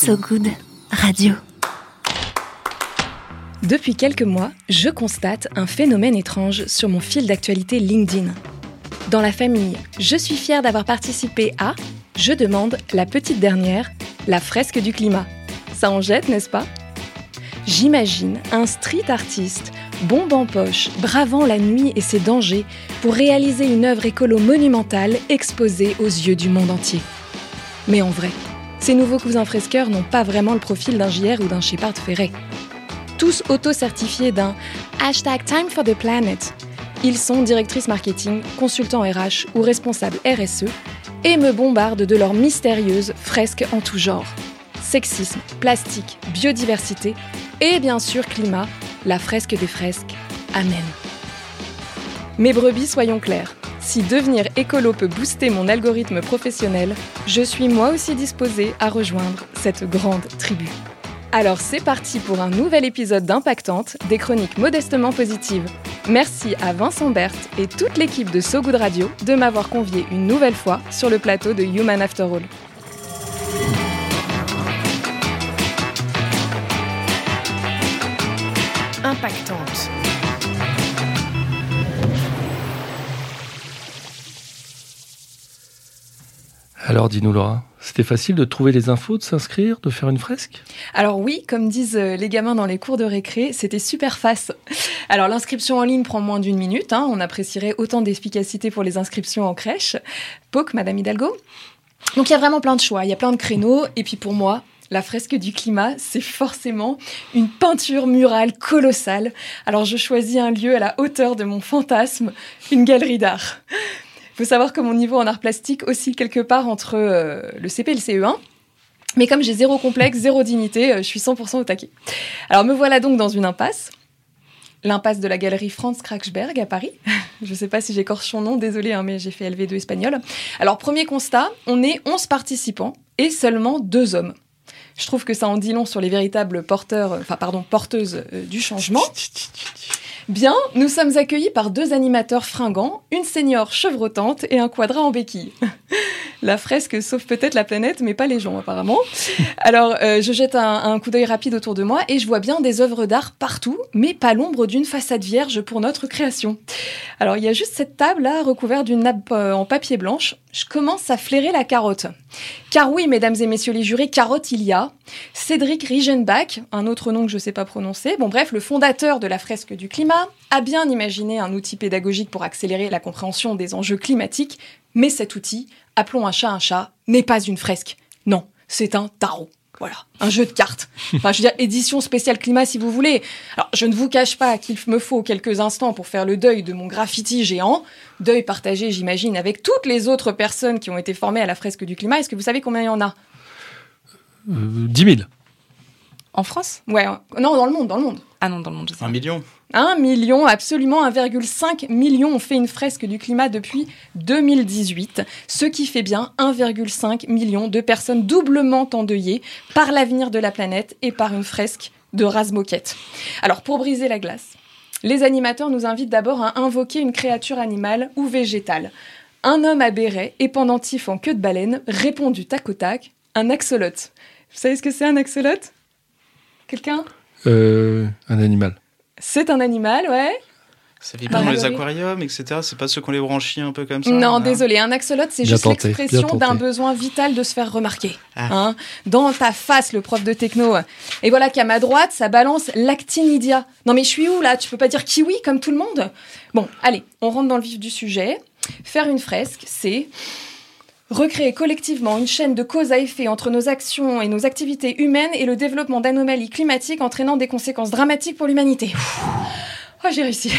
So Good Radio. Depuis quelques mois, je constate un phénomène étrange sur mon fil d'actualité LinkedIn. Dans la famille, je suis fière d'avoir participé à, je demande, la petite dernière, la fresque du climat. Ça en jette, n'est-ce pas? J'imagine un street artiste, bombe en poche, bravant la nuit et ses dangers pour réaliser une œuvre écolo monumentale exposée aux yeux du monde entier. Mais en vrai, ces nouveaux cousins fresqueurs n'ont pas vraiment le profil d'un JR ou d'un Shepard Ferret. Tous auto-certifiés d'un hashtag Time for the Planet. Ils sont directrices marketing, consultants RH ou responsables RSE et me bombardent de leurs mystérieuses fresques en tout genre. Sexisme, plastique, biodiversité et bien sûr climat, la fresque des fresques. Amen. Mes brebis, soyons clairs. Si devenir écolo peut booster mon algorithme professionnel, je suis moi aussi disposée à rejoindre cette grande tribu. Alors c'est parti pour un nouvel épisode d'Impactante, des chroniques modestement positives. Merci à Vincent Berthe et toute l'équipe de So Good Radio de m'avoir convié une nouvelle fois sur le plateau de Human After All. Impactante. Alors dis-nous Laura, c'était facile de trouver les infos, de s'inscrire, de faire une fresque? Alors oui, comme disent euh, les gamins dans les cours de récré, c'était super face. Alors l'inscription en ligne prend moins d'une minute, hein, on apprécierait autant d'efficacité pour les inscriptions en crèche. POC, Madame Hidalgo? Donc il y a vraiment plein de choix, il y a plein de créneaux, et puis pour moi, la fresque du climat, c'est forcément une peinture murale colossale. Alors je choisis un lieu à la hauteur de mon fantasme, une galerie d'art. Faut savoir que mon niveau en art plastique oscille quelque part entre euh, le CP et le CE1. Mais comme j'ai zéro complexe, zéro dignité, euh, je suis 100% au taquet. Alors me voilà donc dans une impasse. L'impasse de la galerie Franz Kraksberg à Paris. je ne sais pas si j'écorche son nom, désolé, hein, mais j'ai fait LV2 espagnol. Alors premier constat, on est 11 participants et seulement deux hommes. Je trouve que ça en dit long sur les véritables porteurs, enfin pardon, porteuses euh, du changement. Bien, nous sommes accueillis par deux animateurs fringants, une senior chevrotante et un quadra en béquille. La fresque sauve peut-être la planète, mais pas les gens apparemment. Alors, euh, je jette un, coup d'œil rapide autour de moi et je vois bien des œuvres d'art partout, mais pas l'ombre d'une façade vierge pour notre création. Alors, il y a juste cette table là, recouverte d'une nappe euh, en papier blanche. Je commence à flairer la carotte. Car oui, mesdames et messieurs les jurés, carotte il y a. Cédric Riegenbach, un autre nom que je ne sais pas prononcer, bon bref, le fondateur de la fresque du climat, a bien imaginé un outil pédagogique pour accélérer la compréhension des enjeux climatiques, mais cet outil, appelons un chat un chat, n'est pas une fresque. Non, c'est un tarot. Voilà, un jeu de cartes. Enfin, je veux dire, édition spéciale climat si vous voulez. Alors, je ne vous cache pas qu'il me faut quelques instants pour faire le deuil de mon graffiti géant. Deuil partagé, j'imagine, avec toutes les autres personnes qui ont été formées à la fresque du climat. Est-ce que vous savez combien il y en a? Euh, 10 000. En France? Ouais, non, dans le monde, dans le monde. Ah non, dans le monde, je sais. Un million Un million, absolument 1,5 million ont fait une fresque du climat depuis 2018, ce qui fait bien 1,5 million de personnes doublement endeuillées par l'avenir de la planète et par une fresque de rase moquette. Alors pour briser la glace, les animateurs nous invitent d'abord à invoquer une créature animale ou végétale. Un homme à béret et pendentif en queue de baleine répond du tac au tac, un axolote. Vous savez ce que c'est un axolote? Quelqu'un? Euh, un animal. C'est un animal, ouais. Ça vit pas dans les aquariums, etc. C'est pas ceux qu'on les branchit un peu comme ça Non, désolé, un axolote, c'est juste l'expression d'un besoin vital de se faire remarquer. Ah. Hein Dans ta face, le prof de techno. Et voilà qu'à ma droite, ça balance l'actinidia. Non mais je suis où là? Tu peux pas dire kiwi comme tout le monde? Bon, allez, on rentre dans le vif du sujet. Faire une fresque, c'est recréer collectivement une chaîne de cause à effet entre nos actions et nos activités humaines et le développement d'anomalies climatiques entraînant des conséquences dramatiques pour l'humanité. Oh, j'ai réussi.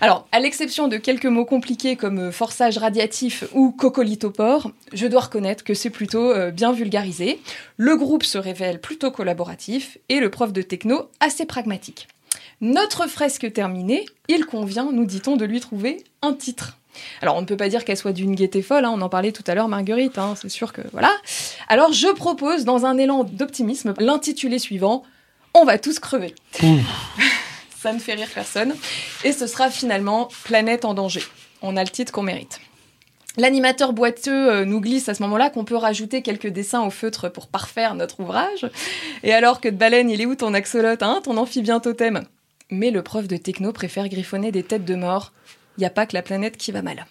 Alors, à l'exception de quelques mots compliqués comme euh, forçage radiatif ou coccolithopore, je dois reconnaître que c'est plutôt euh, bien vulgarisé. Le groupe se révèle plutôt collaboratif et le prof de techno assez pragmatique. Notre fresque terminée, il convient, nous dit-on, de lui trouver un titre. Alors, on ne peut pas dire qu'elle soit d'une gaieté folle, hein, on en parlait tout à l'heure, Marguerite, hein, c'est sûr que voilà. Alors, je propose, dans un élan d'optimisme, l'intitulé suivant On va tous crever. Ça ne fait rire personne. Et ce sera finalement Planète en danger. On a le titre qu'on mérite. L'animateur boiteux euh, nous glisse à ce moment-là qu'on peut rajouter quelques dessins au feutre pour parfaire notre ouvrage. Et alors que de baleine, il est où ton axolote, hein, ton amphibien totem? Mais le prof de techno préfère griffonner des têtes de mort. Il n'y a pas que la planète qui va mal.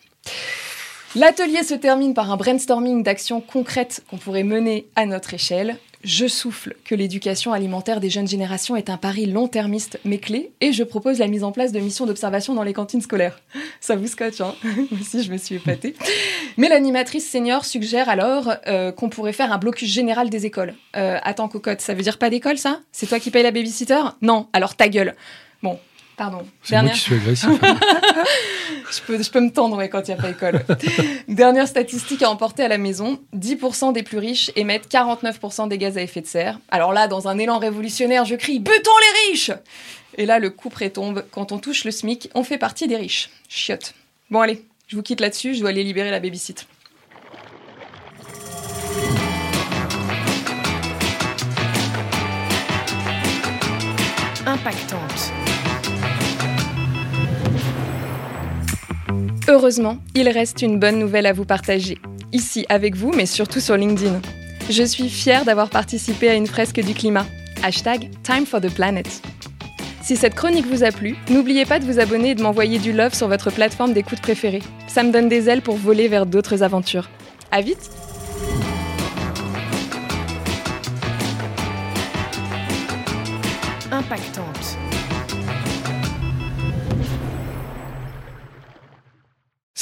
L'atelier se termine par un brainstorming d'actions concrètes qu'on pourrait mener à notre échelle. Je souffle que l'éducation alimentaire des jeunes générations est un pari long-termiste mais clé et je propose la mise en place de missions d'observation dans les cantines scolaires. Ça vous scotche, hein Moi aussi, je me suis épatée. Mais l'animatrice senior suggère alors euh, qu'on pourrait faire un blocus général des écoles. Euh, attends, cocotte, ça veut dire pas d'école, ça? C'est toi qui payes la babysitter? Non, alors ta gueule. Bon, Pardon. C'est moi qui suis agressif. je, peux, je peux me tendre quand il n'y a pas école. Dernière statistique à emporter à la maison 10% des plus riches émettent 49% des gaz à effet de serre. Alors là, dans un élan révolutionnaire, je crie Butons les riches Et là, le coup prétombe. Quand on touche le SMIC, on fait partie des riches. Chiotte. Bon, allez, je vous quitte là-dessus, je dois aller libérer la babysit. Impactante. Heureusement, il reste une bonne nouvelle à vous partager. Ici avec vous, mais surtout sur LinkedIn. Je suis fière d'avoir participé à une fresque du climat. Hashtag Time for the Planet. Si cette chronique vous a plu, n'oubliez pas de vous abonner et de m'envoyer du love sur votre plateforme d'écoute préférée. Ça me donne des ailes pour voler vers d'autres aventures. À vite Impactante.